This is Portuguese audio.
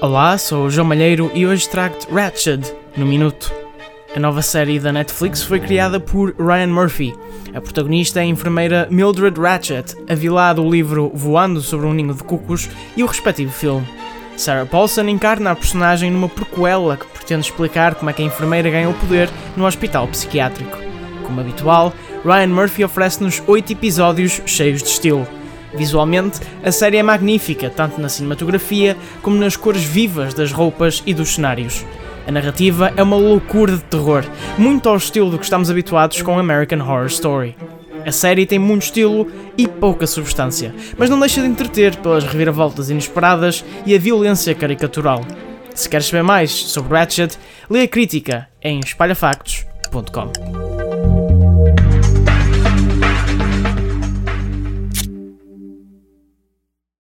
Olá, sou o João Malheiro e hoje trago-te Ratched no Minuto. A nova série da Netflix foi criada por Ryan Murphy. A protagonista é a enfermeira Mildred Ratched, a vilã do livro Voando sobre um Ninho de Cucos e o respectivo filme. Sarah Paulson encarna a personagem numa prequela que pretende explicar como é que a enfermeira ganha o poder no hospital psiquiátrico. Como habitual, Ryan Murphy oferece-nos 8 episódios cheios de estilo. Visualmente, a série é magnífica, tanto na cinematografia como nas cores vivas das roupas e dos cenários. A narrativa é uma loucura de terror, muito ao estilo do que estamos habituados com American Horror Story. A série tem muito estilo e pouca substância, mas não deixa de entreter pelas reviravoltas inesperadas e a violência caricatural. Se queres saber mais sobre Ratchet, lê a crítica em espalhafactos.com.